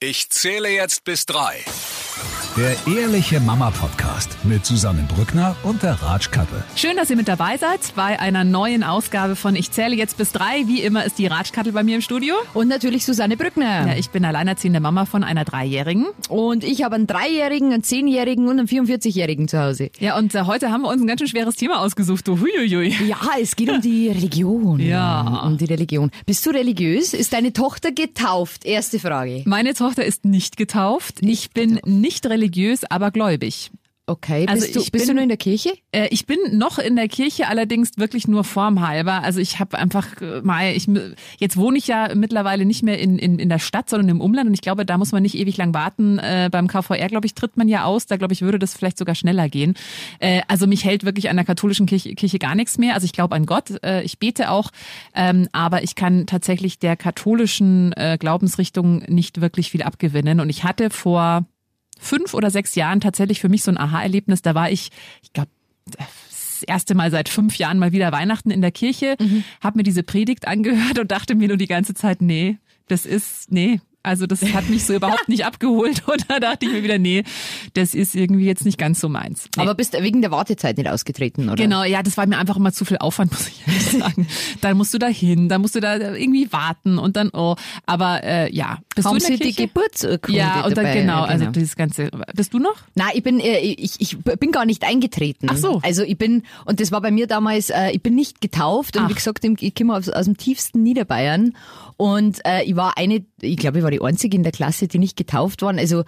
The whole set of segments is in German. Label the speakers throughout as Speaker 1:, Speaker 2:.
Speaker 1: Ich zähle jetzt bis drei.
Speaker 2: Der Ehrliche Mama Podcast mit Susanne Brückner und der Ratschkattel.
Speaker 3: Schön, dass ihr mit dabei seid bei einer neuen Ausgabe von Ich zähle jetzt bis drei. Wie immer ist die Ratschkattel bei mir im Studio.
Speaker 4: Und natürlich Susanne Brückner.
Speaker 3: Ja, ich bin alleinerziehende Mama von einer Dreijährigen.
Speaker 4: Und ich habe einen Dreijährigen, einen Zehnjährigen und einen 44-Jährigen zu Hause.
Speaker 3: Ja, und äh, heute haben wir uns ein ganz schön schweres Thema ausgesucht. Du, huiuiui.
Speaker 4: Ja, es geht um die Religion.
Speaker 3: Ja.
Speaker 4: Um die Religion. Bist du religiös? Ist deine Tochter getauft? Erste Frage.
Speaker 3: Meine Tochter ist nicht getauft. ich bin nicht religiös, aber gläubig.
Speaker 4: Okay,
Speaker 3: Also
Speaker 4: bist, du,
Speaker 3: ich
Speaker 4: bist du
Speaker 3: bin-
Speaker 4: nur in der Kirche?
Speaker 3: Äh, ich bin noch in der Kirche, allerdings wirklich nur formhalber. Also ich habe einfach äh, mal, ich jetzt wohne ich ja mittlerweile nicht mehr in, in, in der Stadt, sondern im Umland und ich glaube, da muss man nicht ewig lang warten. Äh, beim KVR, glaube ich, tritt man ja aus. Da glaube ich, würde das vielleicht sogar schneller gehen. Äh, also mich hält wirklich an der katholischen Kirche, Kirche gar nichts mehr. Also ich glaube an Gott, äh, ich bete auch, ähm, aber ich kann tatsächlich der katholischen äh, Glaubensrichtung nicht wirklich viel abgewinnen. Und ich hatte vor fünf oder sechs Jahren tatsächlich für mich so ein Aha-Erlebnis. Da war ich, ich glaube, das erste Mal seit fünf Jahren mal wieder Weihnachten in der Kirche,
Speaker 4: Mhm.
Speaker 3: habe mir diese Predigt angehört und dachte mir nur die ganze Zeit, nee, das ist, nee. Also das hat mich so überhaupt nicht abgeholt und da dachte ich mir wieder, nee, das ist irgendwie jetzt nicht ganz so meins. Nee.
Speaker 4: Aber bist du wegen der Wartezeit nicht ausgetreten, oder?
Speaker 3: Genau, ja, das war mir einfach immer zu viel Aufwand, muss ich ehrlich sagen. dann musst du da hin, dann musst du da irgendwie warten und dann, oh, aber äh, ja. Bist
Speaker 4: Haben
Speaker 3: du in der
Speaker 4: die? Geburtsurkunde
Speaker 3: Ja, und dann
Speaker 4: dabei?
Speaker 3: genau, also dieses ganze, bist du noch?
Speaker 4: Nein, ich bin, äh, ich, ich bin gar nicht eingetreten.
Speaker 3: Ach so.
Speaker 4: Also ich bin, und das war bei mir damals, äh, ich bin nicht getauft und
Speaker 3: Ach.
Speaker 4: wie gesagt, ich komme aus, aus dem tiefsten Niederbayern und äh, ich war eine, ich glaube, ich war die einzige in der Klasse, die nicht getauft waren. Also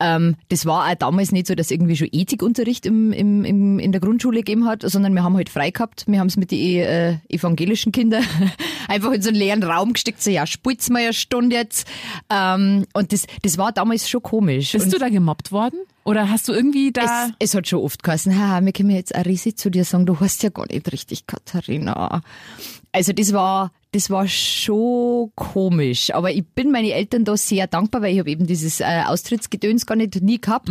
Speaker 4: ähm, das war auch damals nicht so, dass irgendwie schon Ethikunterricht im, im, im, in der Grundschule gegeben hat, sondern wir haben halt frei gehabt. Wir haben es mit den äh, evangelischen Kindern einfach in so einen leeren Raum gesteckt, so ja, spult's mal eine Stunde jetzt. Ähm, und das, das war damals schon komisch.
Speaker 3: Bist
Speaker 4: und
Speaker 3: du da gemobbt worden? Oder hast du irgendwie da.
Speaker 4: es, es hat schon oft geheißen, haha, wir können jetzt ein Risi zu dir sagen, du hast ja gar nicht richtig Katharina. Also das war, das war schon komisch. Aber ich bin meinen Eltern da sehr dankbar, weil ich habe eben dieses äh, Austrittsgedöns gar nicht nie gehabt.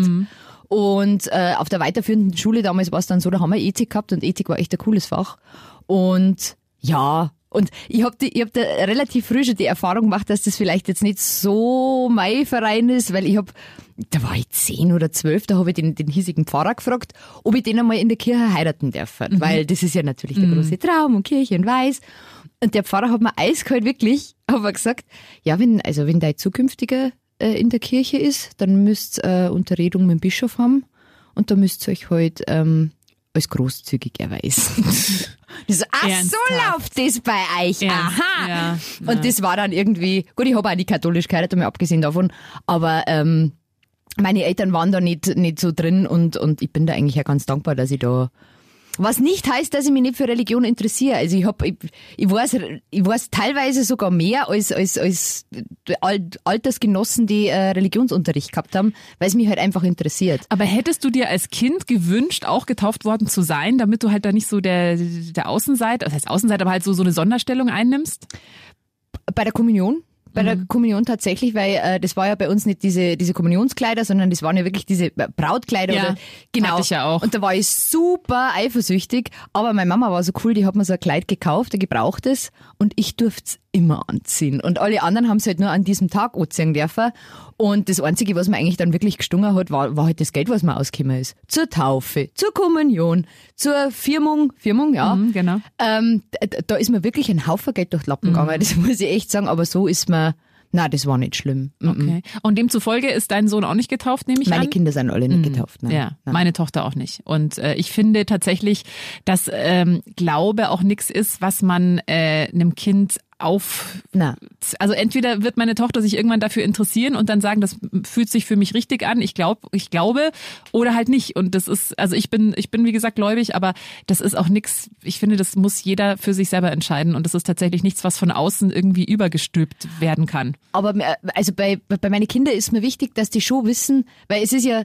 Speaker 4: Und äh, auf der weiterführenden Schule damals war es dann so, da haben wir Ethik gehabt und Ethik war echt ein cooles Fach. Und ja, und ich habe ich hab da relativ früh schon die Erfahrung gemacht, dass das vielleicht jetzt nicht so mein Verein ist, weil ich habe, da war ich zehn oder zwölf, da habe ich den, den hiesigen Pfarrer gefragt, ob ich den einmal in der Kirche heiraten darf. Weil das ist ja natürlich der große Traum und Kirche und Weiß. Und der Pfarrer hat mir eiskalt wirklich aber gesagt, ja, wenn, also wenn dein zukünftiger äh, in der Kirche ist, dann müsst ihr äh, Unterredung mit dem Bischof haben und da müsst ihr euch halt ähm, als großzügig erweisen. So, ach, so
Speaker 3: Ernsthaft?
Speaker 4: läuft das bei euch.
Speaker 3: Ernst?
Speaker 4: Aha.
Speaker 3: Ja,
Speaker 4: Und das war dann irgendwie, gut, ich habe auch nicht katholisch geheiratet, mal abgesehen davon, aber ähm, meine Eltern waren da nicht, nicht so drin und, und ich bin da eigentlich ja ganz dankbar, dass ich da was nicht heißt, dass ich mich nicht für Religion interessiere. Also ich hab, ich, ich weiß, ich weiß teilweise sogar mehr als, als, als Al- Altersgenossen, die äh, Religionsunterricht gehabt haben, weil es mich halt einfach interessiert.
Speaker 3: Aber hättest du dir als Kind gewünscht, auch getauft worden zu sein, damit du halt da nicht so der, der Außenseiter, das heißt Außenseiter, aber halt so, so eine Sonderstellung einnimmst?
Speaker 4: Bei der Kommunion? Bei
Speaker 3: Mhm.
Speaker 4: der Kommunion tatsächlich, weil äh, das war ja bei uns nicht diese diese Kommunionskleider, sondern das waren ja wirklich diese Brautkleider
Speaker 3: Ja,
Speaker 4: oder genau.
Speaker 3: hatte ich ja auch.
Speaker 4: Und da war ich super eifersüchtig, aber meine Mama war so cool, die hat mir so ein Kleid gekauft, ein gebrauchtes und ich durfte es immer anziehen und alle anderen haben es halt nur an diesem Tag anziehen dürfen und das einzige, was mir eigentlich dann wirklich gestungen hat, war, war halt das Geld, was mir ausgekommen ist. Zur Taufe, zur Kommunion, zur Firmung, Firmung, ja.
Speaker 3: Mhm, genau.
Speaker 4: Ähm, da, da ist mir wirklich ein Haufen Geld durch die Lappen gegangen, das muss ich echt sagen, aber so ist mir, na, das war nicht schlimm. Mhm.
Speaker 3: Okay. Und demzufolge ist dein Sohn auch nicht getauft, nehme ich
Speaker 4: Meine
Speaker 3: an?
Speaker 4: Kinder sind alle nicht getauft. Nein.
Speaker 3: Ja,
Speaker 4: Nein.
Speaker 3: meine Tochter auch nicht. Und äh, ich finde tatsächlich, dass ähm, Glaube auch nichts ist, was man äh, einem Kind auf.
Speaker 4: Na.
Speaker 3: Also entweder wird meine Tochter sich irgendwann dafür interessieren und dann sagen, das fühlt sich für mich richtig an, ich glaube, ich glaube, oder halt nicht. Und das ist, also ich bin, ich bin wie gesagt gläubig, aber das ist auch nichts. Ich finde, das muss jeder für sich selber entscheiden und das ist tatsächlich nichts, was von außen irgendwie übergestülpt werden kann.
Speaker 4: Aber äh, also bei, bei meinen Kindern ist mir wichtig, dass die schon wissen, weil es ist ja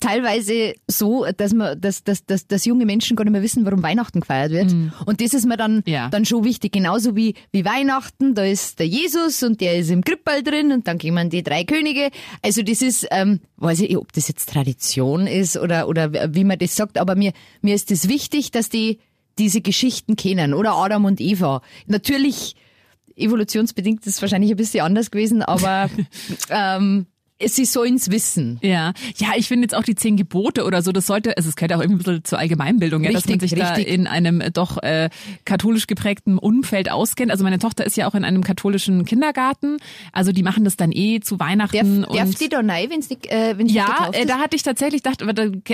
Speaker 4: teilweise so, dass man, dass, dass, dass, dass junge Menschen gar nicht mehr wissen, warum Weihnachten gefeiert wird. Und das ist mir dann,
Speaker 3: Ja.
Speaker 4: dann schon wichtig. Genauso wie, wie Weihnachten, da ist der Jesus und der ist im Krippball drin und dann kommen die drei Könige. Also das ist, ähm, weiß ich, nicht, ob das jetzt Tradition ist oder, oder wie man das sagt, aber mir, mir ist es das wichtig, dass die diese Geschichten kennen oder Adam und Eva. Natürlich evolutionsbedingt ist es wahrscheinlich ein bisschen anders gewesen, aber ähm, sie sollen's wissen.
Speaker 3: Ja, ja, ich finde jetzt auch die zehn Gebote oder so, das sollte, also es gehört auch irgendwie ein bisschen zur Allgemeinbildung, ja, dass man sich
Speaker 4: richtig.
Speaker 3: da in einem äh, doch äh, katholisch geprägten Umfeld auskennt. Also meine Tochter ist ja auch in einem katholischen Kindergarten, also die machen das dann eh zu
Speaker 4: Darf,
Speaker 3: Weihnachten
Speaker 4: darf
Speaker 3: und
Speaker 4: die da rein, wenn's nicht, äh, nicht
Speaker 3: ja, äh,
Speaker 4: ist?
Speaker 3: da hatte ich tatsächlich gedacht,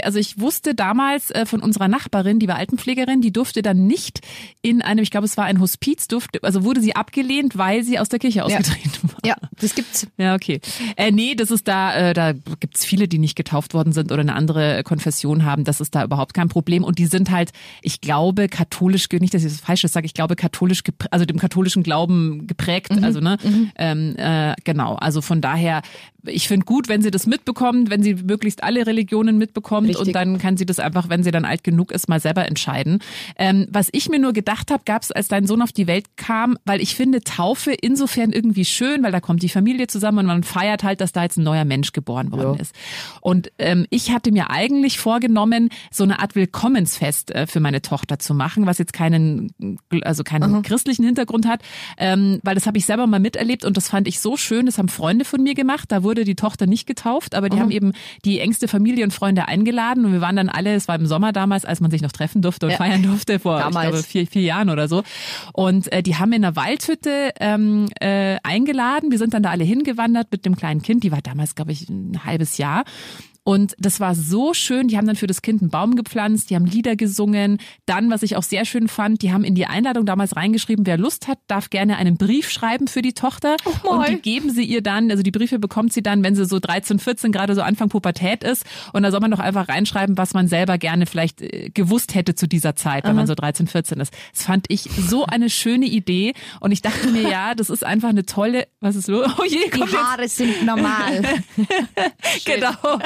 Speaker 3: also ich wusste damals äh, von unserer Nachbarin, die war Altenpflegerin, die durfte dann nicht in einem, ich glaube, es war ein Hospiz, durfte, also wurde sie abgelehnt, weil sie aus der Kirche ausgetreten war.
Speaker 4: Ja, das gibt's.
Speaker 3: Ja, okay. Äh, nee, das ist da, äh, da gibt's viele, die nicht getauft worden sind oder eine andere Konfession haben. Das ist da überhaupt kein Problem. Und die sind halt, ich glaube, katholisch, nicht, dass ich das Falsches sage, ich glaube, katholisch, also dem katholischen Glauben geprägt. Also, ne, ähm, äh, genau. Also von daher, ich finde gut, wenn sie das mitbekommt, wenn sie möglichst alle Religionen mitbekommt
Speaker 4: Richtig.
Speaker 3: und dann kann sie das einfach, wenn sie dann alt genug ist, mal selber entscheiden. Ähm, was ich mir nur gedacht habe, gab es, als dein Sohn auf die Welt kam, weil ich finde Taufe insofern irgendwie schön, weil da kommt die Familie zusammen und man feiert halt, dass da jetzt ein neuer Mensch geboren worden
Speaker 4: Ja.
Speaker 3: ist. Und ähm, ich hatte mir eigentlich vorgenommen, so eine Art Willkommensfest äh, für meine Tochter zu machen, was jetzt keinen, also keinen christlichen Hintergrund hat, ähm, weil das habe ich selber mal miterlebt und das fand ich so schön. Das haben Freunde von mir gemacht. Da wurde die Tochter nicht getauft, aber die haben eben die engste Familie und Freunde eingeladen und wir waren dann alle, es war im Sommer damals, als man sich noch treffen durfte und
Speaker 4: Ja.
Speaker 3: feiern durfte, vor ich glaube vier, vier Jahren oder so. Und äh, die haben in einer Waldhütte ähm, äh, eingeladen. Wir sind dann da alle hingewandert mit dem kleinen Kind. Die war damals, glaube ich, ein halbes Jahr. Und das war so schön. Die haben dann für das Kind einen Baum gepflanzt, die haben Lieder gesungen. Dann, was ich auch sehr schön fand, die haben in die Einladung damals reingeschrieben, wer Lust hat, darf gerne einen Brief schreiben für die Tochter.
Speaker 4: Oh,
Speaker 3: und die geben sie ihr dann, also die Briefe bekommt sie dann, wenn sie so 13, 14, gerade so Anfang Pubertät ist. Und da soll man doch einfach reinschreiben, was man selber gerne vielleicht äh, gewusst hätte zu dieser Zeit, wenn man so 13, 14 ist. Das fand ich so eine schöne Idee. Und ich dachte mir, ja, das ist einfach eine tolle, was ist los? Oh je,
Speaker 4: Die
Speaker 3: kommt jetzt
Speaker 4: Haare sind normal.
Speaker 3: Genau.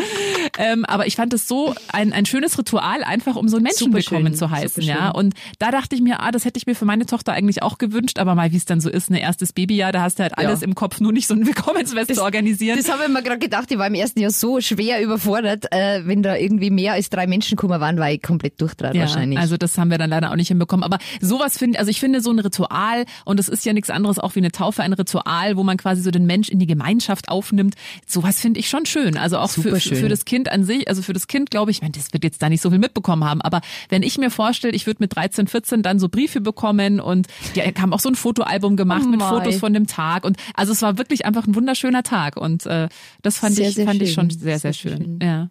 Speaker 3: Ähm, aber ich fand es so ein, ein schönes Ritual, einfach um so einen Menschen willkommen zu heißen. Ja. Und da dachte ich mir, ah, das hätte ich mir für meine Tochter eigentlich auch gewünscht, aber mal wie es dann so ist, ein erstes Babyjahr, da hast du halt alles
Speaker 4: Ja.
Speaker 3: im Kopf, nur nicht so ein Willkommensfest zu organisieren.
Speaker 4: Das habe ich mir gerade gedacht, ich war im ersten Jahr so schwer überfordert, äh, wenn da irgendwie mehr als drei Menschen gekommen waren, war ich komplett durchdreht
Speaker 3: Ja,
Speaker 4: wahrscheinlich.
Speaker 3: also das haben wir dann leider auch nicht hinbekommen. Aber sowas finde, also ich finde so ein Ritual und es ist ja nichts anderes auch wie eine Taufe, ein Ritual, wo man quasi so den Mensch in die Gemeinschaft aufnimmt. Sowas finde ich schon schön. Also auch für, für das Kind an sich, also für das Kind glaube ich, ich meine, das wird jetzt da nicht so viel mitbekommen haben, aber wenn ich mir vorstelle, ich würde mit 13, 14 dann so Briefe bekommen und die haben auch so ein Fotoalbum gemacht
Speaker 4: Oh
Speaker 3: mit. Fotos von dem Tag und also es war wirklich einfach ein wunderschöner Tag und äh, das fand
Speaker 4: Sehr,
Speaker 3: ich
Speaker 4: sehr
Speaker 3: fand ich schon
Speaker 4: schön.
Speaker 3: sehr sehr,
Speaker 4: Sehr
Speaker 3: schön.
Speaker 4: schön.
Speaker 3: Ja.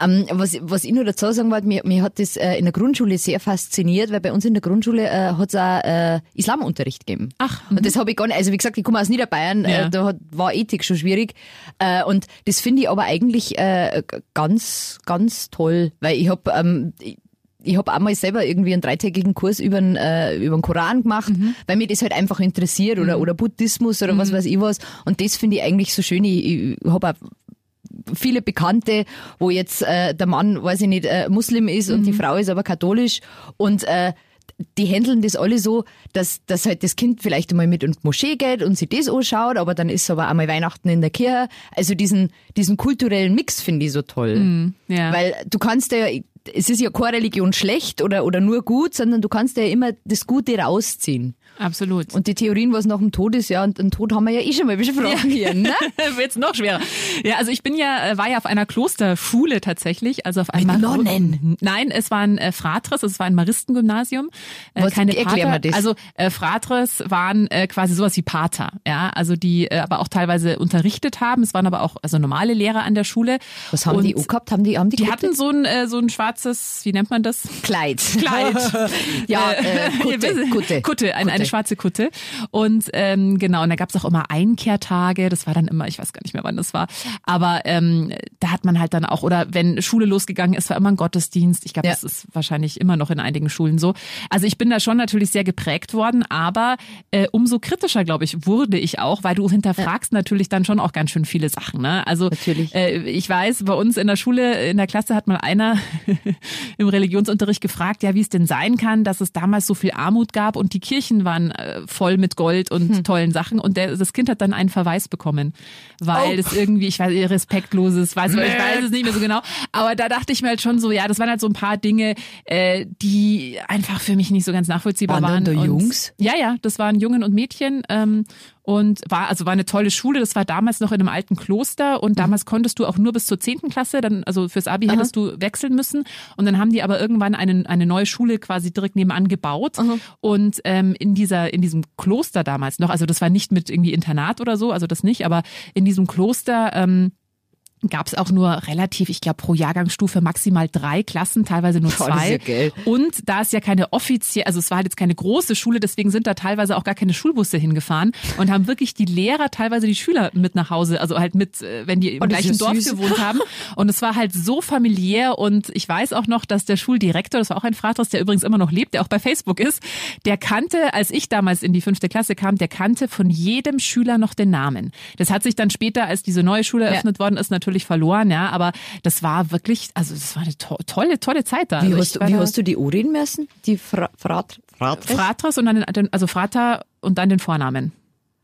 Speaker 4: Ähm, was, was ich nur dazu sagen wollte, mir, mir hat das äh, in der Grundschule sehr fasziniert, weil bei uns in der Grundschule äh, hat es auch äh, Islamunterricht gegeben.
Speaker 3: Ach,
Speaker 4: Und das habe ich gar nicht, also wie gesagt, ich komme aus Niederbayern,
Speaker 3: Ja.
Speaker 4: äh, da hat, war Ethik schon schwierig. Äh, und das finde ich aber eigentlich äh, ganz, ganz toll, weil ich habe ähm, ich- ich habe einmal selber irgendwie einen dreitägigen Kurs über den, äh, über den Koran gemacht,
Speaker 3: Mhm.
Speaker 4: weil mich das halt einfach interessiert oder, oder Buddhismus oder was weiß ich was. Und das finde ich eigentlich so schön. Ich, ich habe auch viele Bekannte, wo jetzt äh, der Mann, weiß ich nicht, äh, Muslim ist und die Frau ist aber katholisch und äh, die handeln das alle so, dass, dass halt das Kind vielleicht einmal mit in die Moschee geht und sich das anschaut, aber dann ist aber einmal Weihnachten in der Kirche. Also diesen, diesen kulturellen Mix finde ich so toll.
Speaker 3: ja.
Speaker 4: Weil du kannst ja, es ist ja keine Religion schlecht oder, oder nur gut, sondern du kannst ja immer das Gute rausziehen.
Speaker 3: Absolut.
Speaker 4: Und die Theorien, was nach dem Tod ist, ja, und den Tod haben wir ja eh schon mal besprochen hier, ne?
Speaker 3: Wird's noch schwerer. Ja, also ich bin ja, äh, war ja auf einer Klosterschule tatsächlich, also auf einem
Speaker 4: Mit Nonnen?
Speaker 3: Nein, es war ein äh, Fratres, es war ein Maristengymnasium. Äh,
Speaker 4: Was-
Speaker 3: keine
Speaker 4: erklär
Speaker 3: Pater.
Speaker 4: mir das.
Speaker 3: Also äh, Fratres waren äh, quasi sowas wie Pater, ja, also die äh, aber auch teilweise unterrichtet haben. Es waren aber auch also normale Lehrer an der Schule.
Speaker 4: Was haben
Speaker 3: Und
Speaker 4: die auch gehabt? Haben die, haben die,
Speaker 3: Die
Speaker 4: Kutte?
Speaker 3: hatten so ein äh, so ein schwarzes, wie nennt man das?
Speaker 4: Kleid.
Speaker 3: Kleid.
Speaker 4: ja, äh, Kutte, Kutte.
Speaker 3: Kutte, ein, eine
Speaker 4: Kutte.
Speaker 3: Schwarze Kutte. Und ähm, genau, und da gab's auch immer Einkehrtage, das war dann immer, ich weiß gar nicht mehr, wann das war, aber ähm, da hat man halt dann auch, oder wenn Schule losgegangen ist, war immer ein Gottesdienst. Ich glaube,
Speaker 4: Ja.
Speaker 3: das ist wahrscheinlich immer noch in einigen Schulen so. Also ich bin da schon natürlich sehr geprägt worden, aber äh, umso kritischer, glaube ich, wurde ich auch, weil du hinterfragst natürlich dann schon auch ganz schön viele Sachen. Ne? Also
Speaker 4: Natürlich.
Speaker 3: äh, ich weiß, bei uns in der Schule, in der Klasse hat mal einer im Religionsunterricht gefragt, ja, wie es denn sein kann, dass es damals so viel Armut gab und die Kirchen waren waren äh, voll mit Gold und
Speaker 4: Hm.
Speaker 3: tollen Sachen und der, das Kind hat dann einen Verweis bekommen, weil
Speaker 4: Oh.
Speaker 3: es irgendwie, ich weiß, respektloses, weiß, ich weiß es nicht mehr so genau, aber da dachte ich mir halt schon so, ja, das waren halt so ein paar Dinge, äh, die einfach für mich nicht so ganz nachvollziehbar
Speaker 4: Waren
Speaker 3: waren.
Speaker 4: da Jungs?
Speaker 3: Ja, ja, das waren Jungen und Mädchen ähm, und war also war eine tolle Schule. Das war damals noch in einem alten Kloster.
Speaker 4: Mhm.
Speaker 3: und damals konntest du auch nur bis zur zehnten Klasse, dann also fürs Abi hättest du wechseln müssen. Und dann haben die aber irgendwann eine eine neue Schule quasi direkt nebenan gebaut. Und ähm, in dieser in diesem Kloster damals noch, also das war nicht mit irgendwie Internat oder so, also das nicht, aber in diesem Kloster ähm, gab es auch nur relativ, ich glaube, pro Jahrgangsstufe maximal drei Klassen, teilweise nur
Speaker 4: ist
Speaker 3: zwei.
Speaker 4: ja.
Speaker 3: Und da es ja keine offiziell, also es war halt jetzt keine große Schule, deswegen sind da teilweise auch gar keine Schulbusse hingefahren und haben wirklich die Lehrer teilweise die Schüler mit nach Hause, also halt mit, äh, wenn die im
Speaker 4: Oh, das ist
Speaker 3: gleichen
Speaker 4: ja
Speaker 3: Dorf
Speaker 4: süß.
Speaker 3: gewohnt haben. Und es war halt so familiär und ich weiß auch noch, dass der Schuldirektor, das war auch ein Fraters, der übrigens immer noch lebt, der auch bei Facebook ist, der kannte, als ich damals in die fünfte Klasse kam, der kannte von jedem Schüler noch den Namen. Das hat sich dann später, als diese neue Schule eröffnet worden ist, natürlich verloren, ja, aber das war wirklich, also das war eine to tolle, tolle Zeit da.
Speaker 4: Wie,
Speaker 3: also
Speaker 4: hast, du- wie
Speaker 3: da-
Speaker 4: hast du die anreden müssen? Die Fra Frat Fratres?
Speaker 3: Fratras und dann den, also Frater und dann den Vornamen.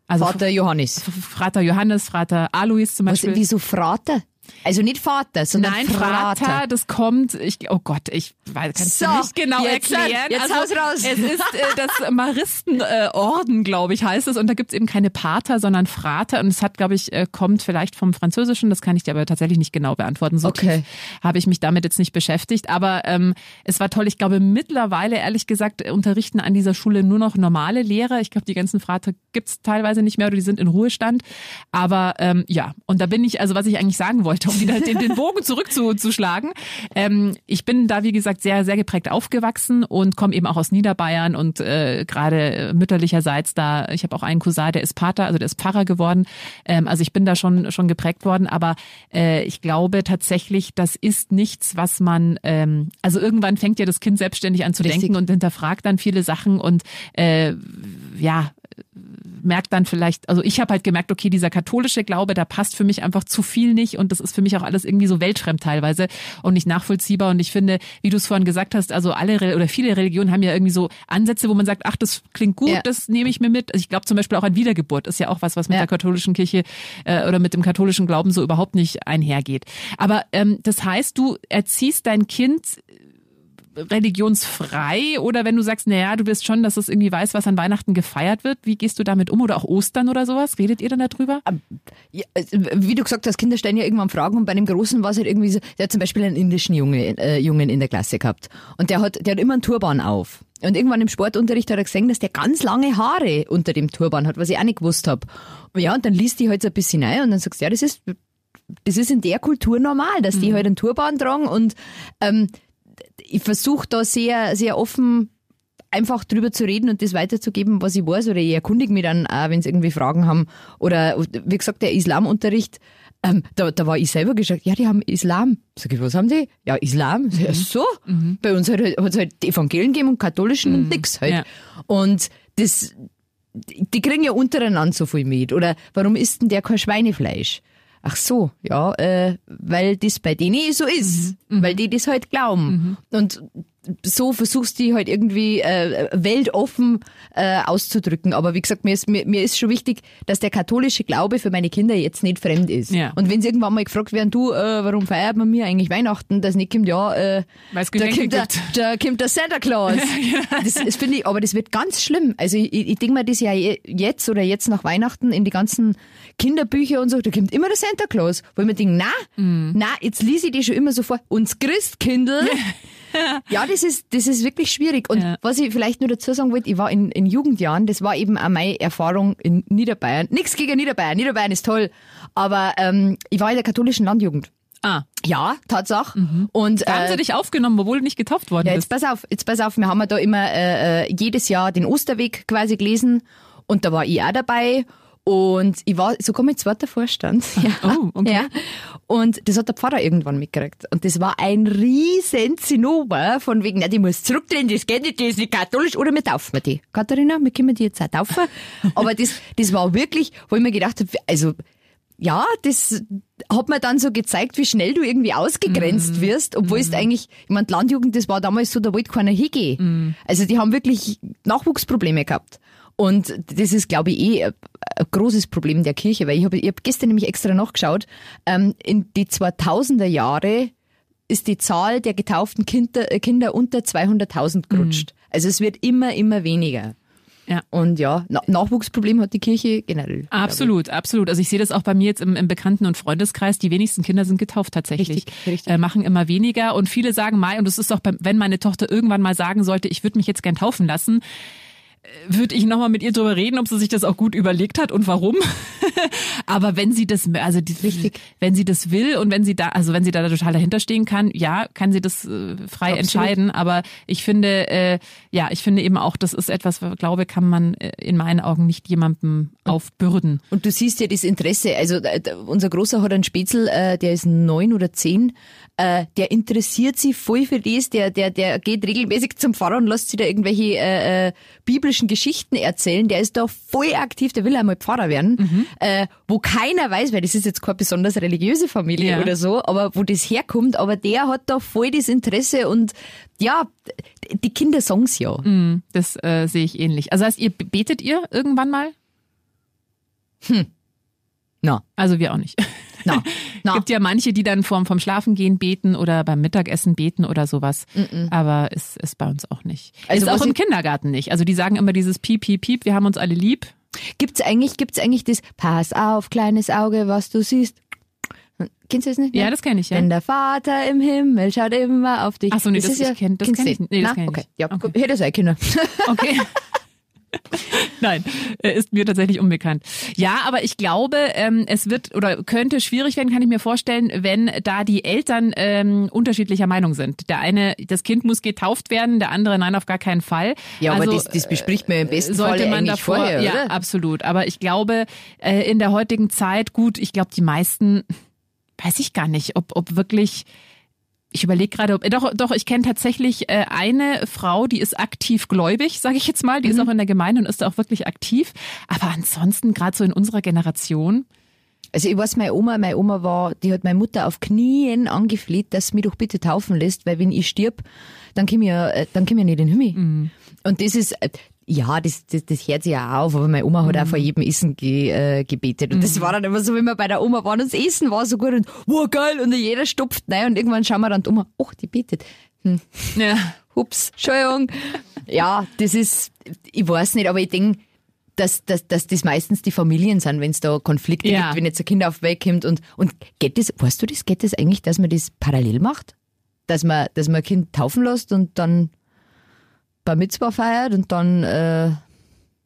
Speaker 3: Also
Speaker 4: Vater Johannes.
Speaker 3: Frater Johannes, Frater Alois zum
Speaker 4: Was,
Speaker 3: Beispiel.
Speaker 4: wieso Frater? Also nicht Vater, sondern
Speaker 3: Nein,
Speaker 4: Frater.
Speaker 3: Frater, das kommt, ich, oh Gott, ich weiß, kannst
Speaker 4: So,
Speaker 3: du nicht genau
Speaker 4: jetzt,
Speaker 3: erklären.
Speaker 4: jetzt
Speaker 3: also,
Speaker 4: raus.
Speaker 3: Es ist äh, das Maristenorden, äh, glaube ich, heißt es. Und da gibt's eben keine Pater, sondern Frater. Und es hat, glaube ich, äh, kommt vielleicht vom Französischen, das kann ich dir aber tatsächlich nicht genau beantworten. So
Speaker 4: Okay.
Speaker 3: habe ich mich damit jetzt nicht beschäftigt. Aber ähm, es war toll. Ich glaube, mittlerweile, ehrlich gesagt, unterrichten an dieser Schule nur noch normale Lehrer. Ich glaube, die ganzen Frater gibt's teilweise nicht mehr oder die sind in Ruhestand. Aber ähm, ja, und da bin ich, also was ich eigentlich sagen wollte, um wieder den, den Bogen zurückzuschlagen. Ähm, ich bin da, wie gesagt, sehr, sehr geprägt aufgewachsen und komme eben auch aus Niederbayern und äh, gerade mütterlicherseits da, ich habe auch einen Cousin, der ist Pater, also der ist Pfarrer geworden. Ähm, also ich bin da schon, schon geprägt worden, aber äh, ich glaube tatsächlich, das ist nichts, was man, ähm, also irgendwann fängt ja das Kind selbstständig an zu
Speaker 4: Richtig.
Speaker 3: denken und hinterfragt dann viele Sachen und äh, ja, merkt dann vielleicht, also ich habe halt gemerkt, okay, dieser katholische Glaube, da passt für mich einfach zu viel nicht und das ist für mich auch alles irgendwie so weltfremd teilweise und nicht nachvollziehbar und ich finde, wie du es vorhin gesagt hast, also alle oder viele Religionen haben ja irgendwie so Ansätze, wo man sagt, ach, das klingt gut,
Speaker 4: Ja.
Speaker 3: das nehme ich mir mit. Also ich glaube zum Beispiel auch an Wiedergeburt ist ja auch was, was mit
Speaker 4: Ja.
Speaker 3: der katholischen Kirche äh, oder mit dem katholischen Glauben so überhaupt nicht einhergeht. Aber ähm, das heißt, du erziehst dein Kind religionsfrei oder wenn du sagst, naja, du wirst schon, dass es irgendwie weiß, was an Weihnachten gefeiert wird, wie gehst du damit um oder auch Ostern oder sowas? Redet ihr dann darüber?
Speaker 4: Ja, also, wie du gesagt hast, Kinder stellen ja irgendwann Fragen und bei dem Großen war es halt irgendwie so, der hat zum Beispiel einen indischen Junge, äh, Jungen in der Klasse gehabt und der hat, der hat immer einen Turban auf. Und irgendwann im Sportunterricht hat er gesehen, dass der ganz lange Haare unter dem Turban hat, was ich auch nicht gewusst hab. Und ja, und dann liest die halt so ein bisschen rein und dann sagst du, ja, das ist, das ist in der Kultur normal, dass die halt einen Turban tragen und ähm, ich versuche da sehr, sehr offen einfach drüber zu reden und das weiterzugeben, was ich weiß, oder ich erkundige mich dann auch, wenn sie irgendwie Fragen haben. Oder wie gesagt, der Islamunterricht, ähm, da, da war ich selber gesagt, ja, die haben Islam. Sag ich, was haben die? Ja, Islam. Ja, so. Bei uns hat es halt die Evangelien gegeben und katholischen und nix halt.
Speaker 3: Ja.
Speaker 4: Und das, die kriegen ja untereinander so viel mit. Oder warum isst denn der kein Schweinefleisch? Ach so, ja, äh, weil das bei denen so ist, weil die das halt glauben. Und so versuchst du die halt irgendwie äh, weltoffen äh, auszudrücken. Aber wie gesagt, mir ist, mir, mir ist schon wichtig, dass der katholische Glaube für meine Kinder jetzt nicht fremd ist.
Speaker 3: Ja.
Speaker 4: Und wenn sie irgendwann mal gefragt werden, du, äh, warum feiert man mir eigentlich Weihnachten, das nicht kommt, ja, äh, da kommt, der, da kommt der Santa Claus. das, das finde ich, aber das wird ganz schlimm. Also ich, ich denke mir das ja je- jetzt oder jetzt nach Weihnachten in die ganzen Kinderbücher und so, da kommt immer der Santa Claus. Wo ich mir denke, na,
Speaker 3: Mhm.
Speaker 4: na, jetzt lese ich die schon immer so vor. Uns Christkindl. ja, das ist, das ist wirklich schwierig. Und
Speaker 3: Ja.
Speaker 4: was ich vielleicht nur dazu sagen wollte, ich war in, in Jugendjahren, das war eben auch meine Erfahrung in Niederbayern. Nichts gegen Niederbayern, Niederbayern ist toll. Aber ähm, ich war in der katholischen Landjugend.
Speaker 3: Ah,
Speaker 4: Ja, Tatsache. Und
Speaker 3: da haben
Speaker 4: äh,
Speaker 3: sie dich aufgenommen, obwohl du nicht getauft worden
Speaker 4: ja, jetzt
Speaker 3: bist.
Speaker 4: pass auf, jetzt pass auf, wir haben ja da immer äh, äh, jedes Jahr den Osterweg quasi gelesen und da war ich auch dabei und ich war sogar mit zweiter Vorstand. Ja.
Speaker 3: Oh, okay.
Speaker 4: Ja. Und das hat der Pfarrer irgendwann mitgekriegt. Und das war ein riesen Zinnober von wegen, na, die muss zurückdrehen, das geht nicht, die ist nicht katholisch, oder wir taufen wir die. Katharina, wir können die jetzt auch taufen. Aber das, das war wirklich, wo ich mir gedacht habe, also, ja, das hat mir dann so gezeigt, wie schnell du irgendwie ausgegrenzt wirst, obwohl es eigentlich, ich meine, Landjugend, das war damals so, da wollte keiner hingehen. Also die haben wirklich Nachwuchsprobleme gehabt. Und das ist, glaube ich, eh ein großes Problem der Kirche, weil ich habe ich hab gestern nämlich extra nachgeschaut, ähm, in die 2000er Jahre ist die Zahl der getauften Kinder, äh, Kinder unter 200.000 gerutscht. Also es wird immer, immer weniger.
Speaker 3: Ja.
Speaker 4: Und ja, Na Nachwuchsproblem hat die Kirche generell.
Speaker 3: Absolut, absolut. Also ich sehe das auch bei mir jetzt im, im Bekannten- und Freundeskreis. Die wenigsten Kinder sind getauft tatsächlich.
Speaker 4: Richtig, richtig.
Speaker 3: Äh, machen immer weniger. Und viele sagen mal, und das ist auch, beim, wenn meine Tochter irgendwann mal sagen sollte, ich würde mich jetzt gern taufen lassen, würde ich nochmal mit ihr drüber reden, ob sie sich das auch gut überlegt hat und warum. Aber wenn sie das, also die,
Speaker 4: Richtig.
Speaker 3: wenn sie das will und wenn sie da, also wenn sie da total dahinter stehen kann, ja, kann sie das äh, frei
Speaker 4: Absolut.
Speaker 3: entscheiden. Aber ich finde, äh, ja, ich finde eben auch, das ist etwas, glaube kann man äh, in meinen Augen nicht jemandem aufbürden.
Speaker 4: Und du siehst ja das Interesse. Also äh, unser Großer hat einen Spätzl, äh, der ist neun oder zehn. Äh, der interessiert sich voll für das. Der, der, der geht regelmäßig zum Pfarrer und lässt sich da irgendwelche äh, äh, biblischen Geschichten erzählen. Der ist da voll aktiv. Der will einmal Pfarrer werden. Äh, wo keiner weiß, weil das ist jetzt keine besonders religiöse Familie
Speaker 3: Ja.
Speaker 4: oder so, aber wo das herkommt. Aber der hat da voll das Interesse und ja, die Kinder sagen's ja.
Speaker 3: Das äh, sehe ich ähnlich. Also heißt, ihr betet ihr irgendwann mal?
Speaker 4: Na,
Speaker 3: Also wir auch nicht.
Speaker 4: Na, na.
Speaker 3: gibt ja manche, die dann vorm vom Schlafengehen beten oder beim Mittagessen beten oder sowas. Aber ist, ist bei uns auch nicht.
Speaker 4: Also
Speaker 3: ist auch im Kindergarten nicht. Also die sagen immer dieses Piep, Piep, Piep, wir haben uns alle lieb.
Speaker 4: Gibt's eigentlich, gibt's eigentlich das Pass auf, kleines Auge, was du siehst? Kennst du das nicht?
Speaker 3: Ja, das kenne ich, ja.
Speaker 4: Denn der Vater im Himmel schaut immer auf dich.
Speaker 3: Ach so, nee, das-
Speaker 4: ist ja,
Speaker 3: ich kenn- das
Speaker 4: kennst
Speaker 3: kenn
Speaker 4: du
Speaker 3: ich nicht. Nee, das
Speaker 4: Na,
Speaker 3: kenn ich
Speaker 4: okay.
Speaker 3: nicht.
Speaker 4: Ja,
Speaker 3: Okay.
Speaker 4: hätte sein können.
Speaker 3: Okay. Nein, äh, ist mir tatsächlich unbekannt. Ja, aber ich glaube, ähm, es wird oder könnte schwierig werden, kann ich mir vorstellen, wenn da die Eltern ähm, unterschiedlicher Meinung sind. Der eine, das Kind muss getauft werden, der andere, nein, auf gar keinen Fall.
Speaker 4: Ja, aber
Speaker 3: Also,
Speaker 4: das, das bespricht man im besten
Speaker 3: sollte
Speaker 4: Fall
Speaker 3: man
Speaker 4: eigentlich
Speaker 3: davor,
Speaker 4: vorher,
Speaker 3: ja,
Speaker 4: oder?
Speaker 3: absolut. Aber ich glaube, äh, in der heutigen Zeit, gut, ich glaube, die meisten, weiß ich gar nicht, ob, ob wirklich, ich überlege gerade, ob, doch, doch, ich kenne tatsächlich äh, eine Frau, die ist aktiv gläubig, sage ich jetzt mal, die ist auch in der Gemeinde und ist auch wirklich aktiv. Aber ansonsten, gerade so in unserer Generation,
Speaker 4: Also ich weiß, meine Oma, meine Oma war, die hat meine Mutter auf Knien angefleht, dass sie mich doch bitte taufen lässt, weil wenn ich stirb, dann komm ich ja, äh, dann komm ich ja nicht in den Himmel.
Speaker 3: Mhm.
Speaker 4: Und das ist, äh, ja, das, das, das hört sich ja auch auf, aber meine Oma hat auch
Speaker 3: Mhm.
Speaker 4: vor jedem Essen ge, äh, gebetet. Und das war dann immer so, wenn wir bei der Oma waren und das Essen war so gut und wow, geil, und jeder stopft rein und irgendwann schauen wir dann die Oma, ach, die betet. Hm,
Speaker 3: ja,
Speaker 4: Hups, Entschuldigung. Ja, das ist, ich weiß nicht, aber ich denke, dass, dass, dass das meistens die Familien sind, wenn es da Konflikte
Speaker 3: Ja.
Speaker 4: gibt, wenn jetzt ein Kind auf die Welt kommt und, und geht das, weißt du das, geht das eigentlich, dass man das parallel macht? Dass man, dass man ein Kind taufen lässt und dann Bar Mitzvah feiert und dann, äh,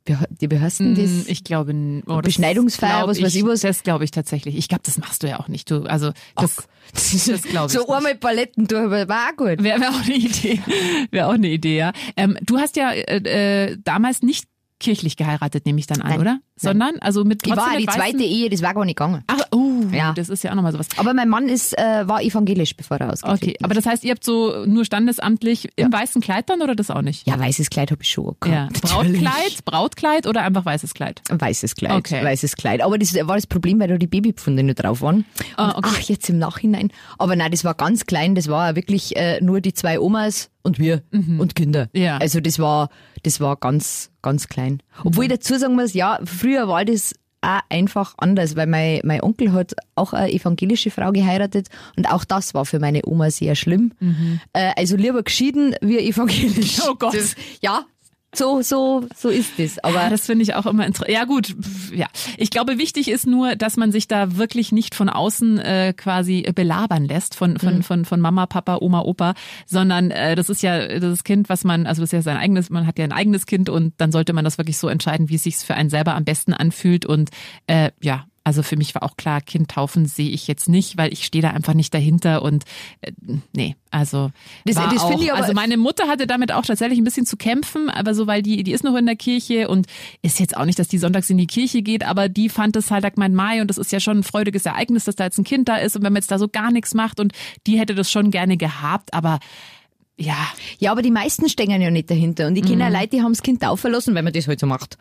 Speaker 4: die heißt denn das?
Speaker 3: Mm, ich glaube, oh, das
Speaker 4: Beschneidungsfeier, was weiß ich was?
Speaker 3: Das glaube ich tatsächlich. Ich glaube, das machst du ja auch nicht. Du, also das, das glaube ich.
Speaker 4: so einmal Paletten durch, war auch gut.
Speaker 3: Wäre wär auch eine Idee. Wäre auch eine Idee, ja. Ähm, du hast ja äh, äh, damals nicht kirchlich geheiratet, nehme ich dann an,
Speaker 4: Nein.
Speaker 3: oder? Sondern, also mit
Speaker 4: Ich
Speaker 3: trotzdem
Speaker 4: war die zweite Ehe, das war gar nicht gegangen.
Speaker 3: Ach, oh,
Speaker 4: Ja.
Speaker 3: das ist ja auch nochmal sowas.
Speaker 4: Aber mein Mann ist, äh, war evangelisch, bevor er ausgetreten
Speaker 3: Okay, aber das heißt, ihr habt so nur standesamtlich im weißen Kleid dann oder das auch nicht?
Speaker 4: Ja, weißes Kleid habe ich schon
Speaker 3: Ja.
Speaker 4: gehabt.
Speaker 3: Brautkleid, Brautkleid oder einfach weißes Kleid?
Speaker 4: Weißes Kleid.
Speaker 3: Okay.
Speaker 4: Weißes Kleid. Aber das war das Problem, weil da die Babypfunde nicht drauf waren.
Speaker 3: Ah, okay.
Speaker 4: Ach, jetzt im Nachhinein. Aber nein, das war ganz klein. Das war wirklich äh, nur die zwei Omas und wir und Kinder.
Speaker 3: Mhm. Ja.
Speaker 4: Also das war, das war ganz, ganz klein. Obwohl ich dazu sagen muss, ja, früher war das auch einfach anders, weil mein, mein Onkel hat auch eine evangelische Frau geheiratet und auch das war für meine Oma sehr schlimm. Äh, also lieber geschieden wie evangelisch.
Speaker 3: Mhm. Oh Gott.
Speaker 4: Das, ja, so, so, so ist es. Aber
Speaker 3: Ja, das finde ich auch immer interessant. Ja gut, ja. Ich glaube, wichtig ist nur, dass man sich da wirklich nicht von außen äh, quasi belabern lässt von von von von Mama, Papa, Oma, Opa, sondern äh, das ist ja das Kind, was man, also das ist ja sein eigenes, man hat ja ein eigenes Kind und dann sollte man das wirklich so entscheiden, wie es sich für einen selber am besten anfühlt und äh, ja. Also für mich war auch klar, Kind taufen sehe ich jetzt nicht, weil ich stehe da einfach nicht dahinter und äh, nee, also
Speaker 4: Das- das
Speaker 3: auch,
Speaker 4: finde ich aber-
Speaker 3: also meine Mutter hatte damit auch tatsächlich ein bisschen zu kämpfen, aber so, weil die, die ist noch in der Kirche und ist jetzt auch nicht, dass die sonntags in die Kirche geht, aber die fand es halt, mein Mai und das ist ja schon ein freudiges Ereignis, dass da jetzt ein Kind da ist und wenn man jetzt da so gar nichts macht und die hätte das schon gerne gehabt, aber ja,
Speaker 4: Ja, aber die meisten stehen ja nicht dahinter. Und ich kenne auch Leute, die haben das Kind taufen lassen, weil man das halt so macht.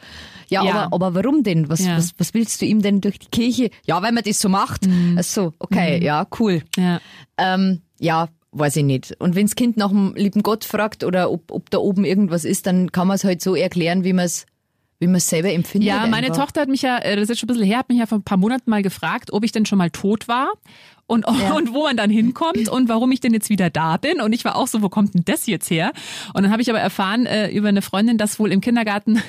Speaker 4: Ja,
Speaker 3: Ja.
Speaker 4: Aber, aber warum denn? Was,
Speaker 3: Ja.
Speaker 4: was, was willst du ihm denn durch die Kirche? Ja, weil man das so macht. Ach so, okay, ja, cool.
Speaker 3: ja.
Speaker 4: Ähm, ja, weiß ich nicht. Und wenns Kind nach dem lieben Gott fragt oder ob, ob da oben irgendwas ist, dann kann man es halt so erklären, wie man es wie man es selber empfindet.
Speaker 3: Ja, meine
Speaker 4: einfach.
Speaker 3: Tochter hat mich ja, äh, das ist jetzt schon ein bisschen her, hat mich ja vor ein paar Monaten mal gefragt, ob ich denn schon mal tot war. Und, und wo man dann hinkommt und warum ich denn jetzt wieder da bin. Und ich war auch so, wo kommt denn das jetzt her? Und dann habe ich aber erfahren äh, über eine Freundin, dass wohl im Kindergarten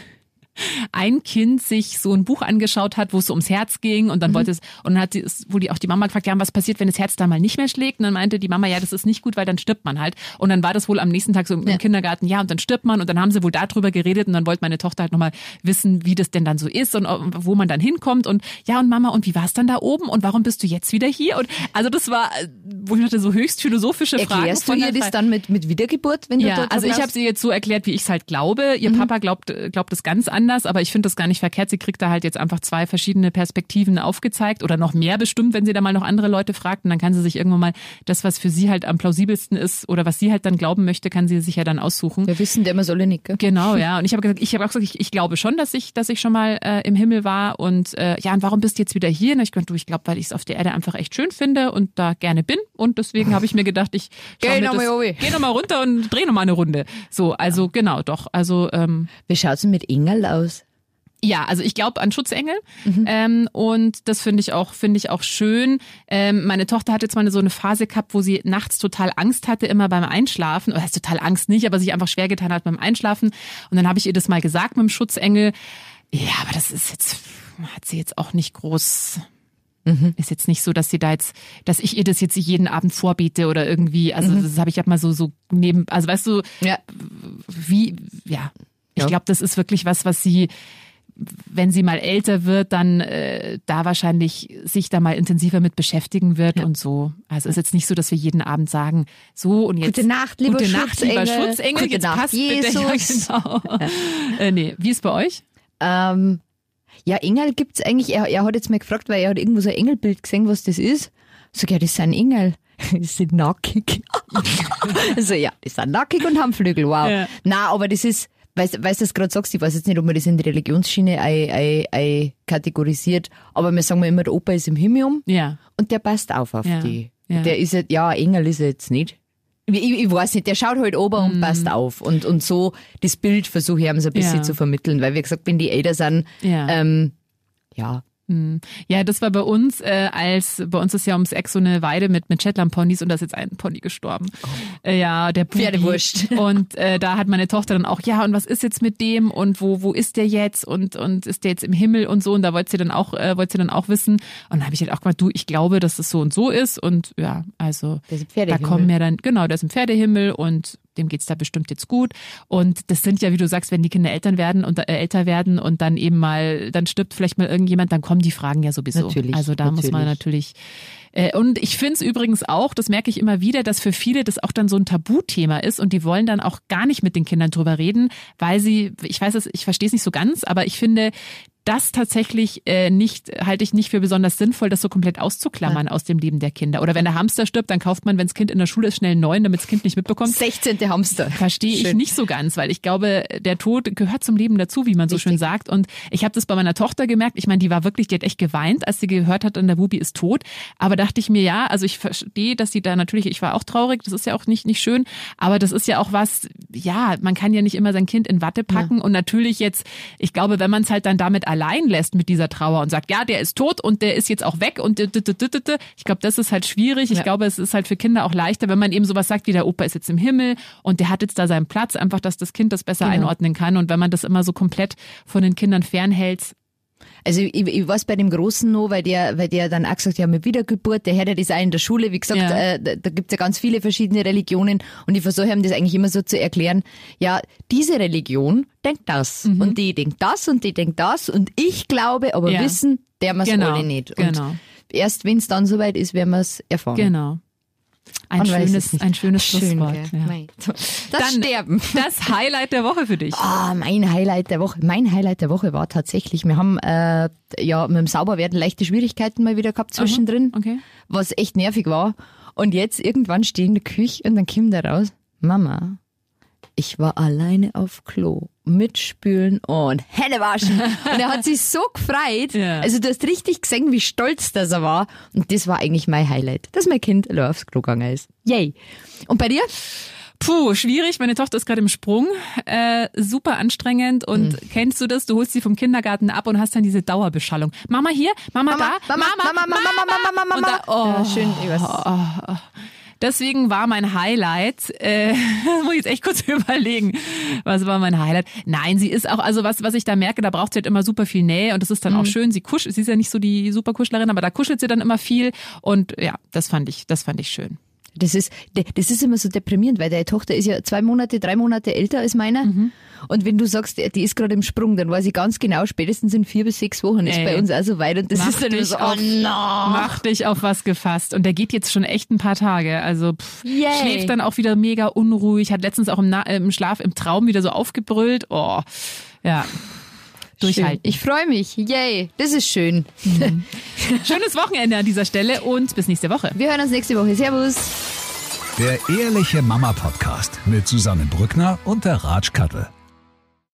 Speaker 3: ein Kind sich so ein Buch angeschaut hat, wo es so ums Herz ging und dann wollte es und dann hat die, wo die auch die Mama gefragt, ja, was passiert, wenn das Herz da mal nicht mehr schlägt? Und dann meinte die Mama, ja, das ist nicht gut, weil dann stirbt man halt. Und dann war das wohl am nächsten Tag so im
Speaker 4: Ja.
Speaker 3: Kindergarten, ja, und dann stirbt man und dann haben sie wohl darüber geredet und dann wollte meine Tochter halt nochmal wissen, wie das denn dann so ist und äh, wo man dann hinkommt und ja, und Mama, und wie war es dann da oben und warum bist du jetzt wieder hier? Und also das war, äh, wo ich dachte, so höchst philosophische Fragen.
Speaker 4: Erklärst du ihr das dann mit, mit Wiedergeburt, wenn du
Speaker 3: ja,
Speaker 4: dort
Speaker 3: also ich habe sie jetzt so erklärt, wie ich es halt glaube.
Speaker 4: Mhm.
Speaker 3: Ihr Papa glaubt, äh, glaubt es ganz anders, aber ich finde das gar nicht verkehrt. Sie kriegt da halt jetzt einfach zwei verschiedene Perspektiven aufgezeigt oder noch mehr bestimmt, wenn sie da mal noch andere Leute fragt. Und dann kann sie sich irgendwann mal das, was für sie halt am plausibelsten ist oder was sie halt dann glauben möchte, kann sie sich ja dann aussuchen.
Speaker 4: Wir wissen, der immer solle nicht, gell?
Speaker 3: Genau, ja. Und ich habe gesagt, ich habe auch gesagt, ich, ich glaube schon, dass ich, dass ich schon mal äh, im Himmel war. Und äh, ja, und warum bist du jetzt wieder hier? Und ich gesagt, du, ich glaube, weil ich es auf der Erde einfach echt schön finde und da gerne bin. Und deswegen habe ich mir gedacht, ich
Speaker 4: Geh
Speaker 3: mir
Speaker 4: noch
Speaker 3: runter und dreh noch mal eine Runde. So, also genau, doch. Also ähm,
Speaker 4: Wie schaut's denn mit Aus?
Speaker 3: ja, also ich glaube an Schutzengel ähm, und das finde ich auch finde ich auch schön. Ähm, meine Tochter hat jetzt mal so eine Phase gehabt, wo sie nachts total Angst hatte immer beim Einschlafen. Oder heißt total Angst nicht, aber sich einfach schwer getan hat beim Einschlafen. Und dann habe ich ihr das mal gesagt mit dem Schutzengel. Ja, aber das ist jetzt hat sie jetzt auch nicht groß. Ist jetzt nicht so, dass sie da jetzt, dass ich ihr das jetzt jeden Abend vorbete oder irgendwie. Also das habe ich hab mal so so neben. Also weißt du,
Speaker 4: Ja.
Speaker 3: wie, ja. Ich
Speaker 4: Ja.
Speaker 3: glaube, das ist wirklich was, was sie, wenn sie mal älter wird, dann äh, da wahrscheinlich sich da mal intensiver mit beschäftigen wird und so. Also es ist jetzt nicht so, dass wir jeden Abend sagen, so und jetzt
Speaker 4: Gute Nacht, lieber
Speaker 3: Gute Nacht, lieber
Speaker 4: Schutzengel.
Speaker 3: Schutzengel,
Speaker 4: Gute
Speaker 3: jetzt
Speaker 4: Nacht,
Speaker 3: passt bitte.
Speaker 4: Jesus.
Speaker 3: Ja, genau. Äh, nee, wie ist bei euch?
Speaker 4: Ähm, ja, Engel gibt's eigentlich, er, er hat jetzt mal gefragt, weil er hat irgendwo so ein Engelbild gesehen, was das ist. Sag ja, das sind Engel. Die sind nackig. also ja, die sind nackig und haben Flügel, wow.
Speaker 3: Ja.
Speaker 4: Na, aber das ist, weißt du, weißt du das gerade sagst, ich weiß jetzt nicht, ob man das in die Religionsschiene ei, ei, ei kategorisiert, aber wir sagen immer, der Opa ist im Himmium
Speaker 3: Ja.
Speaker 4: und der passt auf auf
Speaker 3: Ja,
Speaker 4: die.
Speaker 3: ja.
Speaker 4: Der ist, ja- Engel ist er jetzt nicht. Ich, ich, weiß nicht, der schaut halt ober und passt auf. Und, und so das Bild versuche ich ihm so ein bisschen
Speaker 3: Mhm.
Speaker 4: Zu vermitteln, weil wie gesagt, wenn die älter sind, ähm, ja,
Speaker 3: Ja, das war bei uns, äh, als bei uns ist ja ums Eck so eine Weide mit mit Shetland-Ponys und da ist jetzt ein Pony gestorben. Äh, ja, der Bubi.
Speaker 4: Pferdewurst.
Speaker 3: Und äh, da hat meine Tochter dann auch, ja, und was ist jetzt mit dem und wo wo ist der jetzt und und ist der jetzt im Himmel und so und da wollte sie dann auch äh, wollte sie dann auch wissen und dann habe ich halt auch gemacht, du, ich glaube, dass es so und so ist und ja, also da kommen ja dann genau, der ist im Pferdehimmel und dem geht's da bestimmt jetzt gut und das sind ja, wie du sagst, wenn die Kinder Eltern werden und äh, älter werden und dann eben mal dann stirbt vielleicht mal irgendjemand, dann kommen die Fragen ja sowieso.
Speaker 4: Natürlich,
Speaker 3: Also da muss man natürlich äh, und ich finde es übrigens auch, das merke ich immer wieder, dass für viele das auch dann so ein Tabuthema ist und die wollen dann auch gar nicht mit den Kindern drüber reden, weil sie, ich weiß es, ich verstehe es nicht so ganz, aber ich finde, das tatsächlich äh, nicht, halte ich nicht für besonders sinnvoll, das so komplett auszuklammern aus dem Leben der Kinder. Oder wenn der Hamster stirbt, dann kauft man, wenn das Kind in der Schule ist, schnell einen neuen, damit das Kind nicht mitbekommt.
Speaker 4: 16. Hamster.
Speaker 3: Verstehe ich nicht so ganz, weil ich glaube, der Tod gehört zum Leben dazu, wie man so
Speaker 4: Richtig.
Speaker 3: schön sagt. Und ich habe das bei meiner Tochter gemerkt. Ich meine, die war wirklich, die hat echt geweint, als sie gehört hat, dann der Bubi ist tot. Aber dachte ich mir, ja, also ich verstehe, dass sie da natürlich, ich war auch traurig, das ist ja auch nicht, nicht schön, aber das ist ja auch was, ja, man kann ja nicht immer sein Kind in Watte packen. Und natürlich jetzt, ich glaube, wenn man es halt dann damit allein lässt mit dieser Trauer und sagt, ja, der ist tot und der ist jetzt auch weg und ich glaube, das ist halt schwierig. Ich
Speaker 4: Ja.
Speaker 3: glaube, es ist halt für Kinder auch leichter, wenn man eben sowas sagt, wie der Opa ist jetzt im Himmel und der hat jetzt da seinen Platz, einfach, dass das Kind das besser
Speaker 4: Genau.
Speaker 3: einordnen kann. Und wenn man das immer so komplett von den Kindern fernhält,
Speaker 4: Also ich, ich weiß bei dem Großen noch, weil der, weil der dann auch gesagt hat, ja, mit Wiedergeburt, der hört ja das auch in der Schule, wie gesagt,
Speaker 3: Ja.
Speaker 4: äh, da, da gibt's ja ganz viele verschiedene Religionen und ich versuche ihm das eigentlich immer so zu erklären, ja, diese Religion denkt das und die denkt das und die denkt das und ich glaube, aber
Speaker 3: Mhm. Ja.
Speaker 4: wissen, der wir
Speaker 3: Genau,
Speaker 4: alle nicht. Und
Speaker 3: genau.
Speaker 4: erst wenn es dann soweit ist, werden wir es erfahren.
Speaker 3: genau. Ein
Speaker 4: Man
Speaker 3: schönes, ein schönes
Speaker 4: Schön,
Speaker 3: Schlusswort. Ja.
Speaker 4: Das
Speaker 3: Dann
Speaker 4: Sterben.
Speaker 3: Das Highlight der Woche für dich.
Speaker 4: Ah, mein Highlight der Woche. Mein Highlight der Woche war tatsächlich, wir haben äh, ja mit dem Sauberwerden leichte Schwierigkeiten mal wieder gehabt zwischendrin,
Speaker 3: okay.
Speaker 4: was echt nervig war. Und jetzt irgendwann stehe ich in der Küche und dann kommt er raus, Mama, ich war alleine auf Klo mit Spülen und Hände waschen. Und er hat sich so gefreut.
Speaker 3: Ja.
Speaker 4: Also du hast richtig gesehen, wie stolz das er war. Und das war eigentlich mein Highlight, dass mein Kind allein aufs Klo gegangen ist. Yay. Und bei dir?
Speaker 3: Puh, schwierig. Meine Tochter ist gerade im Sprung. Äh, super anstrengend. Und kennst du das? Du holst sie vom Kindergarten ab und hast dann diese Dauerbeschallung. Mama hier, Mama, da,
Speaker 4: Mama, Mama, Mama, Mama, Mama, Mama,
Speaker 3: Und da, oh,
Speaker 4: Ja, schön, ich weiß.
Speaker 3: Deswegen war mein Highlight, äh, muss ich jetzt echt kurz überlegen, was war mein Highlight? Nein, sie ist auch, also was, was ich da merke, da braucht sie halt immer super viel Nähe und das ist dann
Speaker 4: Mhm.
Speaker 3: auch schön. Sie kuschelt, sie ist ja nicht so die super Kuschlerin, aber da kuschelt sie dann immer viel und ja, das fand ich, das fand ich schön.
Speaker 4: Das ist, das ist immer so deprimierend, weil deine Tochter ist ja zwei Monate, drei Monate älter als meiner.
Speaker 3: Mhm.
Speaker 4: Und wenn du sagst, die ist gerade im Sprung, dann weiß ich ganz genau, spätestens in vier bis sechs Wochen ist
Speaker 3: Ey.
Speaker 4: bei uns auch so weit. Und das
Speaker 3: Mach
Speaker 4: ist dann so,
Speaker 3: auf-
Speaker 4: oh no.
Speaker 3: Mach dich auf was gefasst. Und der geht jetzt schon echt ein paar Tage. Also pff, schläft dann auch wieder mega unruhig, hat letztens auch im, Na im Schlaf, im Traum wieder so aufgebrüllt. Oh, ja.
Speaker 4: Schön.
Speaker 3: Durchhalten.
Speaker 4: Ich freue mich. Yay. Das ist schön.
Speaker 3: Schönes Wochenende an dieser Stelle und bis nächste Woche.
Speaker 4: Wir hören uns nächste Woche. Servus.
Speaker 2: Der Ehrliche Mama Podcast mit Susanne Brückner und der Ratsch Kattel.